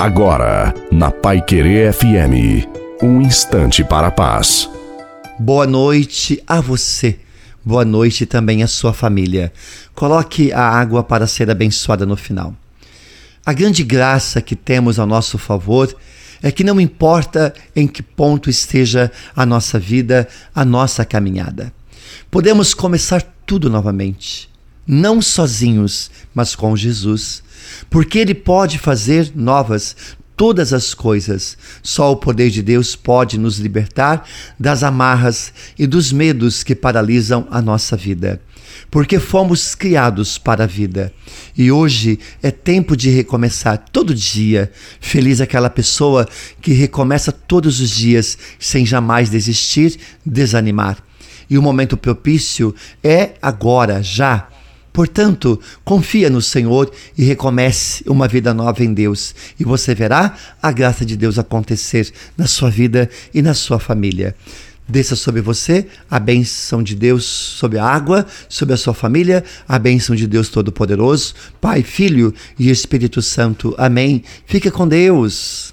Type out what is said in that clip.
Agora, na Pai Querer FM, um instante para a paz. Boa noite a você. Boa noite também à sua família. Coloque a água para ser abençoada no final. A grande graça que temos ao nosso favor é que não importa em que ponto esteja a nossa vida, a nossa caminhada. Podemos começar tudo novamente, não sozinhos, mas com Jesus porque Ele pode fazer novas todas as coisas. Só o poder de Deus pode nos libertar das amarras e dos medos que paralisam a nossa vida. Porque fomos criados para a vida. E hoje é tempo de recomeçar todo dia. Feliz aquela pessoa que recomeça todos os dias sem jamais desistir, desanimar. E o momento propício é agora, já Portanto, confia no Senhor e recomece uma vida nova em Deus, e você verá a graça de Deus acontecer na sua vida e na sua família. Desça sobre você a bênção de Deus sobre a água, sobre a sua família, a bênção de Deus Todo-Poderoso, Pai, Filho e Espírito Santo. Amém. Fique com Deus.